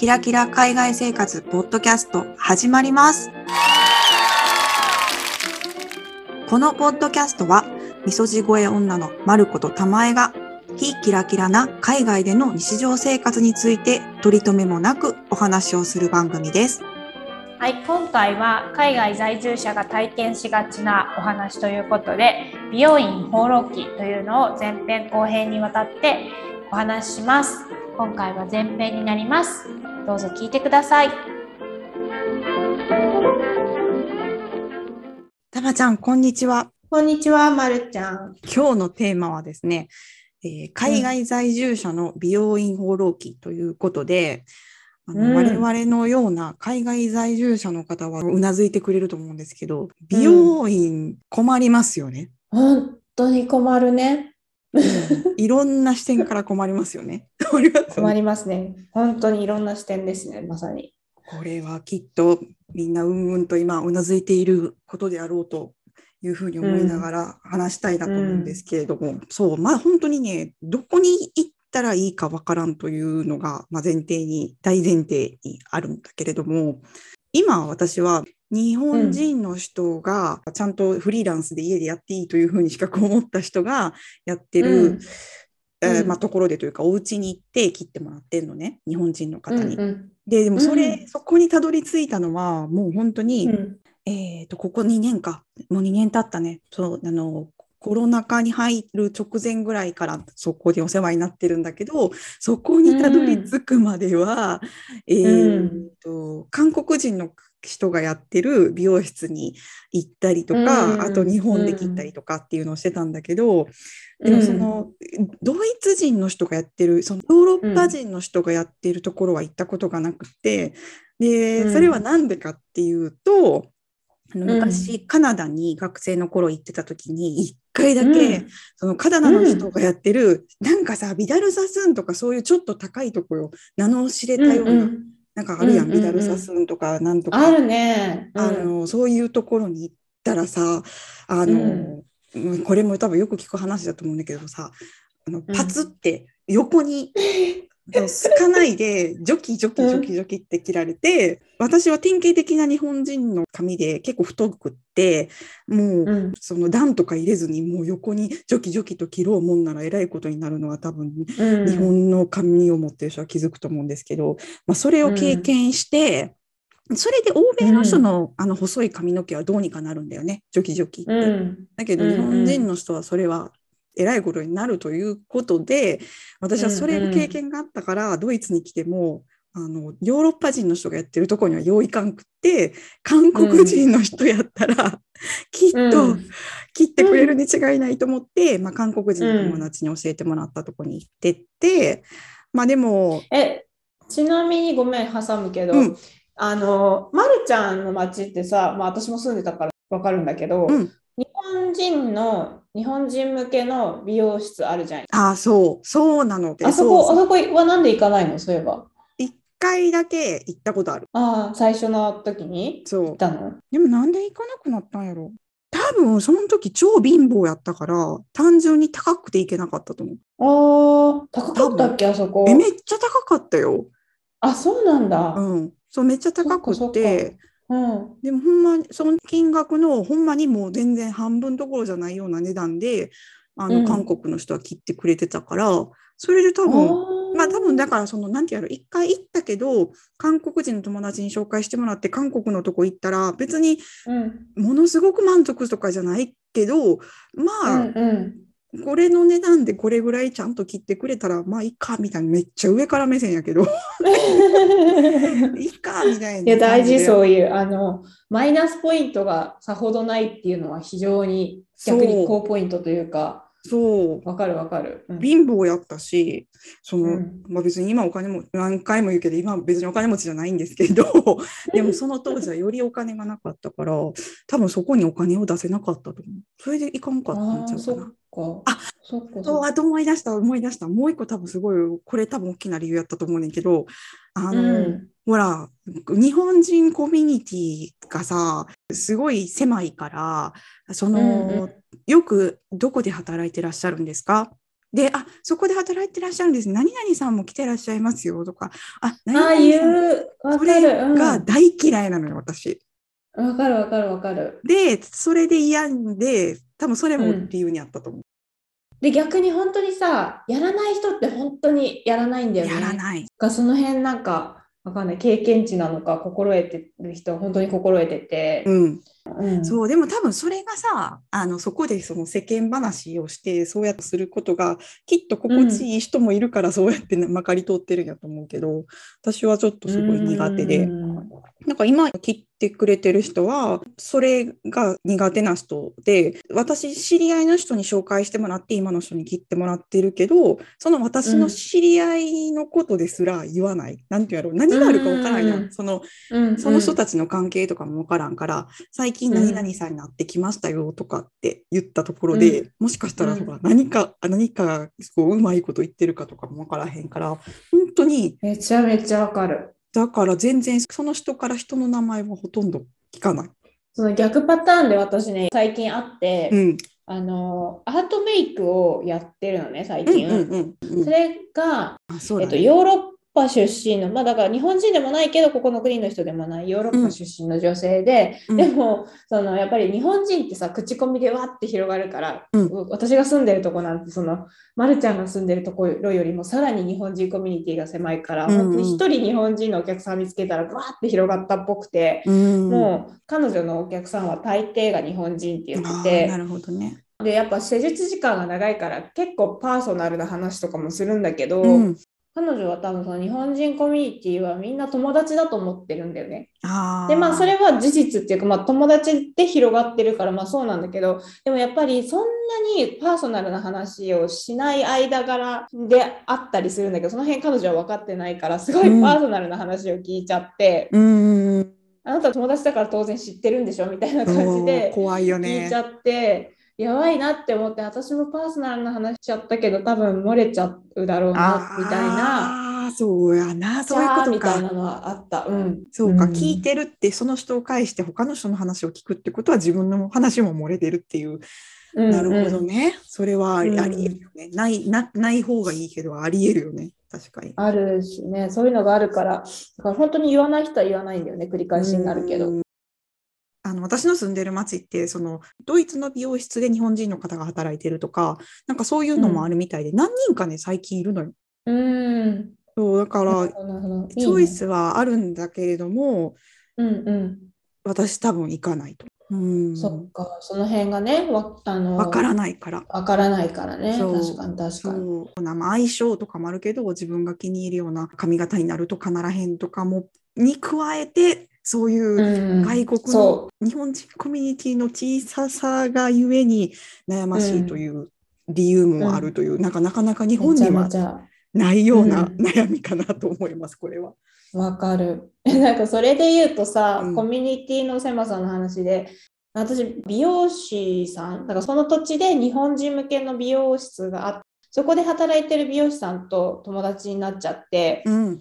キラキラ海外生活ポッドキャスト始まります。このポッドキャストは、みそじ声女のまることたまえが、非キラキラな海外での日常生活について取り留めもなくお話をする番組です。はい、今回は海外在住者が体験しがちなお話ということで美容院放浪記というのを前編後編にわたってお話しします今回は前編になりますどうぞ聞いてくださいたまちゃん、こんにちは。こんにちは、まるちゃん今日のテーマはですね、えー海外在住者の美容院放浪記ということで、あのうん我々のような海外在住者の方はうなずいてくれると思うんですけど、美容院困りますよね。本当に困るねいろんな視点から困りますよね。困りますよね。困りますね。本当にいろんな視点ですねまさに。これはきっとみんなうんうんと今うなずいていることであろうというふうに思いながら話したいなと思うんですけれども、そう、まあ本当にね、どこに行ったらいいかわからんというのが、まあ、前提に、大前提にあるんだけれども、今私は日本人の人がちゃんとフリーランスで家でやっていいというふうに資格を持った人がやってる、うん。うん。えーまあ、ところでというか、お家に行って切ってもらってんのね、日本人の方に。うんで、でもそれ、うん。そこにたどり着いたのは、もう本当に、うん。えっと、ここ2年か、もう2年経ったね。そう、あの、コロナ禍に入る直前ぐらいからそこでお世話になってるんだけど、そこにたどり着くまでは、えっと、韓国人の人がやってる美容室に行ったりとか、うん。あと日本で切ったりとかっていうのをしてたんだけど、でもその、ドイツ人の人がやってる、そのヨーロッパ人の人がやってるところは行ったことがなくて、で、うん。それはなんでかっていうと、あのうん。昔、カナダに学生の頃行ってた時に、一回だけ、うん。そのカナダの人がやってる、なんかさ、ビダルサスーンとかそういうちょっと高いところ、名の知れたような、うんうん。なんかあるやん、うんうんうん。ビダルサスーンとか、なんとか。あるね、うん。あの、そういうところに行ったらさ、あの、うん。これも多分よく聞く話だと思うんだけどさ、あのパツって横に、すかないで、ジョキジョキジョキジョキって切られて、私は典型的な日本人の髪で結構太くって、もう、うん。その段とか入れずに、もう横にジョキジョキと切ろうもんならえらいことになるのは多分、うん。日本の髪を持ってる人は気づくと思うんですけど、まあ、それを経験して、それで欧米の人の,、あの細い髪の毛はどうにかなるんだよね、ジョキジョキって。うん。だけどうん。日本人の人はそれはえらいことになるということで、私はそれの経験があったから、ドイツに来ても、あの、ヨーロッパ人の人がやってるところにはよういかんくって、韓国人の人やったら、きっと、うん。切ってくれるに違いないと思って、まあ、韓国人の友達に教えてもらったとこに行ってって、まあでも、えちなみにごめん挟むけど、うん。あの、まるちゃんの町ってさ、まあ、私も住んでたからわかるんだけど、うん。日本人の日本人向けの美容室あるじゃん。ああ、そう、そうなので、あそこそうそうあそこはなんで行かないの？そういえば。一回だけ行ったことある。ああ、最初の時にそう行っ。たの？でもなんで行かなくなったんやろ？多分その時超貧乏やったから単純に高くて行けなかったと思う。ああ、高かったっけ？あそこえ、。めっちゃ高かったよ。あ、そうなんだ。うん。そう、めっちゃ高くて、うん。でもほんまに、その金額のほんまにもう全然半分どころじゃないような値段で、あの、うん韓国の人は切ってくれてたから、それで多分、まあ多分だからそのなんてやろ一回行ったけど韓国人の友達に紹介してもらって韓国のとこ行ったら別にうん。ものすごく満足とかじゃないけどまあ、うんうん。これの値段でこれぐらいちゃんと切ってくれたらまあいいかみたいなめっちゃ上から目線やけど。いいかみたいな。いや大事うそういうあのマイナスポイントがさほどないっていうのは非常に逆に高ポイントというかそうわかるわかる。うん貧乏やったしその、うんまあ、別に今お金も何回も言うけど今は別にお金持ちじゃないんですけど でもその当時はよりお金がなかったから多分そこにお金を出せなかったと思うそれでいかんかったんちゃうかな。か。あそっかそうか。あと思い出した思い出したもう一個多分すごいこれ多分大きな理由やったと思うねんけどあの、うんほら日本人コミュニティがさすごい狭いからその、うんうんよくどこで働いてらっしゃるんですか？で、あ、そこで働いてらっしゃるんです。何々さんも来てらっしゃいますよとか、あ、何ああ、々さん、それが大嫌いなのよ、私。わかるわかるわかる。で、それで嫌で、多分それもうん理由にあったと思う。で、逆に本当にさ、やらない人って本当にやらないんだよね。やらない。がその辺なんか、わかんない。経験値なのか、心得てる人は本当に心得てて。うん。うんそう、でも多分それがさ、あの、そこでその世間話をして、そうやってすることが、きっと心地いい人もいるから、そうやってまかり通ってるんやと思うけど、私はちょっとすごい苦手で。うんなんか今切ってくれてる人は、それが苦手な人で、私知り合いの人に紹介してもらって、今の人に切ってもらってるけど、その私の知り合いのことですら言わない。なんていうやろう。何があるかわからんやん。うんその、うんその人たちの関係とかもわからんから、最近何々さんになってきましたよとかって言ったところで、うもしかしたら何か、あ何かこううまいこと言ってるかとかもわからへんから、本当に、めちゃめちゃわかる。だから全然その人から人の名前はほとんど聞かない。その逆パターンで私ね、最近あって、うん。あの、アートメイクをやってるのね、最うん近。うんうんうんそれが、あ、そうえっと。ヨーロッパ出身の、まあだから日本人でもないけど、ここの国の人でもないヨーロッパ出身の女性で、うん。でも、そのやっぱり日本人ってさ、口コミでわって広がるから、うん。私が住んでるとこなんて、その、まるちゃんが住んでるところよりもさらに日本人コミュニティが狭いから、うんうん。本当に一人日本人のお客さん見つけたら、わーって広がったっぽくて、うん、もう彼女のお客さんは大抵が日本人って言あってな、るほどね。で、やっぱ施術時間が長いから結構パーソナルな話とかもするんだけど、うん。彼女は多分その日本人コミュニティはみんな友達だと思ってるんだよね。あで、まあそれ、れは事実っていうか、まあ友達で広がってるからまあそうなんだけど、でもやっぱりそんなにパーソナルな話をしない間柄であったりするんだけど、その辺彼女は分かってないから、すごいパーソナルな話を聞いちゃって、うん。あなた友達だから当然知ってるんでしょみたいな感じで。怖いよ聞いねち。ゃって、やばいなって思って、私もパーソナルな話しちゃったけど、多分漏れちゃうだろうな、みたいな。ああ、そうやな。そういうことか。みたいなのはあった。うん。そうか、ん聞いてるって、その人を介して他の人の話を聞くってことは自分の話も漏れてるっていう。うんなるほどうんね。それはありえるよね。ない、な、ない方がいいけど、ありえるよね。確かに。あるしね、そういうのがあるから、だから本当に言わない人は言わないんだよね、繰り返しになるけど。うんあの私の住んでる町ってそのドイツの美容室で日本人の方が働いてるとかなんかそういうのもあるみたいで、何人かね最近いるのよ。うん。そうだからチョイスはあるんだけれどもいいねうんうん。私多分行かないと。うん、そっか、その辺がね、わあのわからないから。わからないからね。そう確かに確かに。相性とかもあるけど自分が気に入るような髪型になるとかならへんとかもに加えてそういううん。外国その日本人コミュニティの小ささがゆえに悩ましいという理由もあるという、なんかなかなか日本にはないようなうん。悩みかなと思います、これは。わかる。なんかそれで言うとさ、うん。コミュニティの狭さの話で、私、美容師さん、だからその土地で日本人向けの美容室があって、そこで働いてる美容師さんと友達になっちゃって、うん、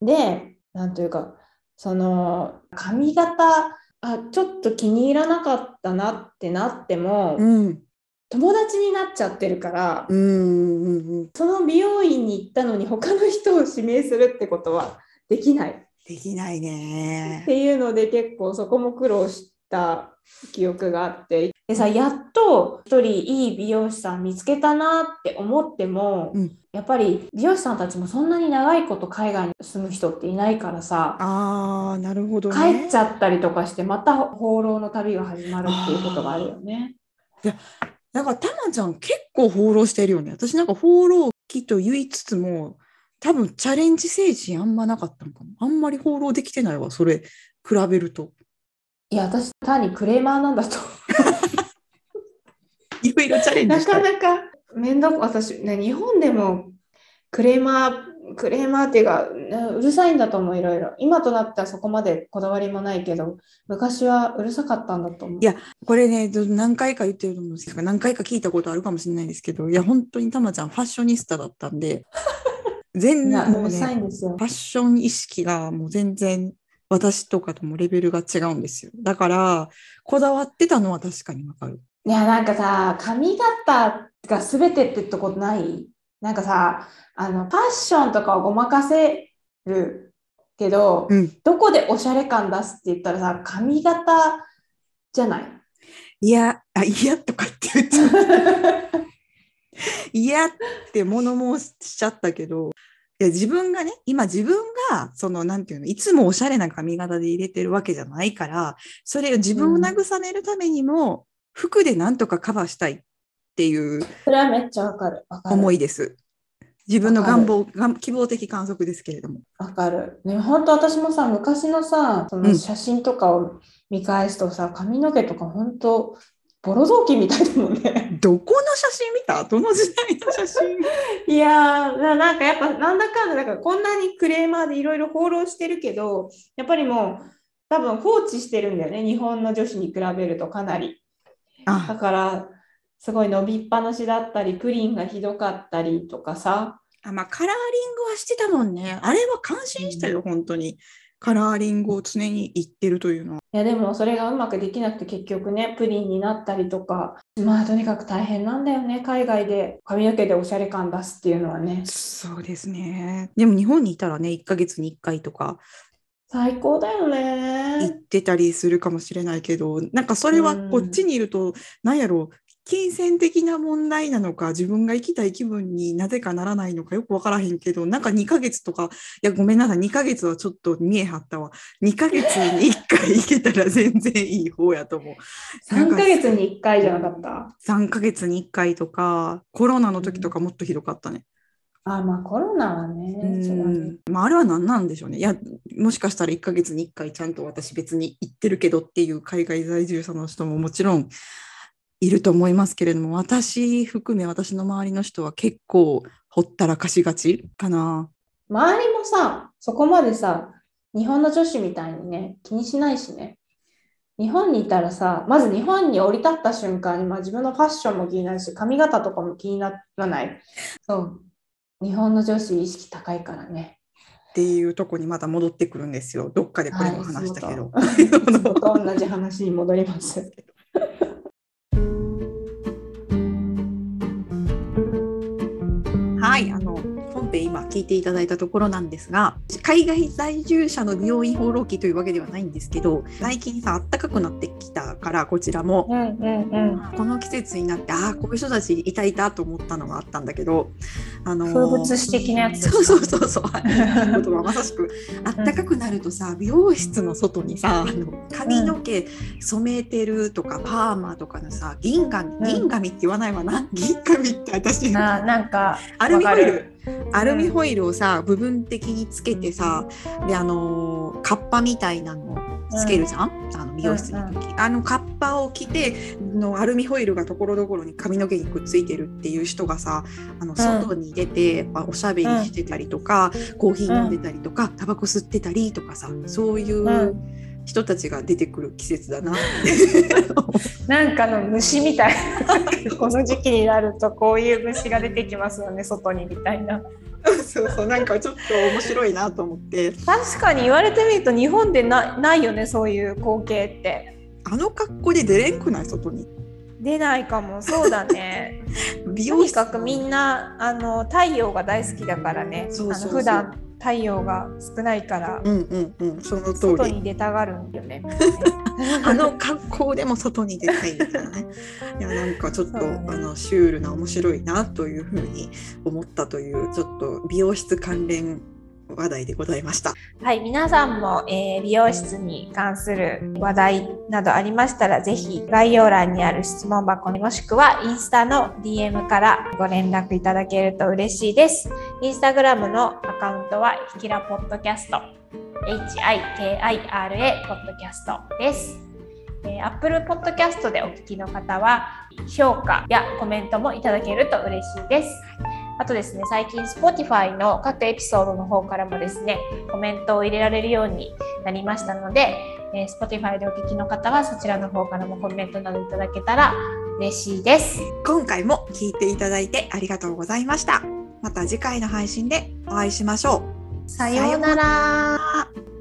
で、なんというか、その髪型、あ、ちょっと気に入らなかったなってなっても、うん、友達になっちゃってるから、うん、うん、うん。その美容院に行ったのに他の人を指名するってことはできない。できないっね。ていうので結構そこも苦労した記憶があってでさやっと一人いい美容師さん見つけたなって思っても、うんやっぱり美容師さんたちもそんなに長いこと海外に住む人っていないからさああ、なるほどね。帰っちゃったりとかしてまた放浪の旅が始まるっていうことがあるよね。だから、たまちゃん結構放浪してるよね。私なんか放浪期と言いつつも、多分チャレンジ精神あんまなかったのかも。あんまり放浪できてないわ、それ、比べると。いや私単にクレーマーなんだと。いろいろチャレンジなした。い。かなか面倒私ね日本でもクレーマークレーマーっていうかねうるさいんだと思ういろいろ。今となってはそこまでこだわりもないけど昔はうるさかったんだと思う。いやこれね、ど何回か言ってると思うんですけど、何回か聞いたことあるかもしれないですけど、いや、本当にたまちゃんファッショニスタだったんで、全いやもううるさいね、んですよ。ファッション意識がもう全然私とかともレベルが違うんですよ。だから、こだわってたのは確かにわかる。いやなんかさ髪型が全てってとこない？なんかさあのファッションとかをごまかせるけど、うんどこでおしゃれ感出すって言ったらさ髪型じゃない？いや、あ、いやとかって言っちゃう。いやって物申しちゃったけど、いや自分がね、今自分が、その、なんていうの、いつもおしゃれな髪型で入れてるわけじゃないから、それを自分を慰めるためにも、服でなんとかカバーしたいっていうそれはめっちゃわかる。思いです。自分の願望、願希望的観測ですけれども。わかる。ね、本当私もさ、昔のさ、そのうん写真とかを見返すとさ、髪の毛とか本当、ボロ雑巾みたいだもんね。どこの写真見た？どの時代の写真？いやーな、なんかやっぱなんだかんだ、だからこんなにクレーマーでいろいろ放浪してるけど、やっぱりもう多分放置してるんだよね、日本の女子に比べるとかなり。だあから、すごい伸びっぱなしだったり、プリンがひどかったりとかさ、あ、まあ、カラーリングはしてたもんね。あれは感心したよ、本当に。カラーリングを常に言ってるというのは。いやでもそれがうまくできなくて結局ねプリンになったりとか。まあとにかく大変なんだよね海外で。髪の毛でおしゃれ感出すっていうのはね。そうですね。でも日本にいたらね、1ヶ月に1回とか。最高だよ行っねてたりするかもしれないけど、なんかそれはこっちにいると、なんやろう、金銭的な問題なのか、自分が行きたい気分になぜかならないのかよくわからへんけど、なんか2ヶ月とか、いや、ごめんなさい、2ヶ月はちょっと見えはったわ。2ヶ月に1回行けたら全然いい方やと思う。3ヶ月に1回じゃなかった？3ヶ月に1回とか、コロナの時とかもっとひどかったね。あまあコロナはねうんまあ、あれは何なんでしょうね。いや、もしかしたら1ヶ月に1回ちゃんと私別に行ってるけどっていう海外在住者の人ももちろんいると思いますけれども、私含め私の周りの人は結構ほったらかしがちかな。周りもさそこまでさ日本の女子みたいにね気にしないしね日本にいたらさまず日本に降り立った瞬間に、まあ、自分のファッションも気になるし髪型とかも気にならないそう日本の女子意識高いからねっていうとこにまた戻ってくるんですよ。どっかでこれも話したけど。はい、同じ話に戻ります。はい、あの本編今聞いていただいたところなんですが、海外在住者の美容院放浪記というわけではないんですけど、最近さ、暖かくなってきたから、こちらも。うんうんうん。この季節になって、ああ、こういう人たちいたいたと思ったのがあったんだけど、あのー風物詩的なやつそうそうそうそう、はい。言葉まさしく、暖かくなるとさ、美容室の外にさ、あの髪の毛染めてるとか、パーマとかのさ、銀紙、銀紙って言わないわな、銀紙って私、ななんかアルミホイル、アルミホイルをさ、部分的につけてさ、で、あのーカッパみたいなのをつけるじゃん、あの美容室に行く時、あのカッパを着てのアルミホイルがところどころに髪の毛にくっついてるっていう人がさあの外に出て、やっぱおしゃべりしてたりとか、コーヒー飲んでたりとか、タバコ吸ってたりとかさそういうう人たちが出てくる季節だな。なんかの虫みたいな。この時期になるとこういう虫が出てきますよね。外にみたいな。そうそう。なんかちょっと面白いなと思って。確かに言われてみると日本でなないよねそういう光景って。あの格好で出れんくない？外に。出ないかも。そうだね。美とにかくみんなあの太陽が大好きだからね。そうそうそう。あの普段太陽が少ないからうんうんうんその通外りに出たがるんだよね。あの格好でも外に出たいみたいなね。いやなんかちょっと、ねあのシュールな面白いなというふうに思ったというちょっと美容室関連話題でございました。はい、皆さんも、えー美容室に関する話題などありましたら、ぜひ概要欄にある質問箱にもしくはインスタの DM からご連絡いただけると嬉しいです。インスタグラムのアカウントはひきらポッドキャスト、HIKIRA ポッドキャストです。えー Apple Podcast でお聞きの方は評価やコメントもいただけると嬉しいです。あとですね、最近 Spotify の各エピソードの方からもですね、コメントを入れられるようになりましたので、えー Spotify でお聞きの方はそちらの方からもコメントなどいただけたら嬉しいです。今回も聞いていただいてありがとうございました。また次回の配信でお会いしましょう。さようなら。ら。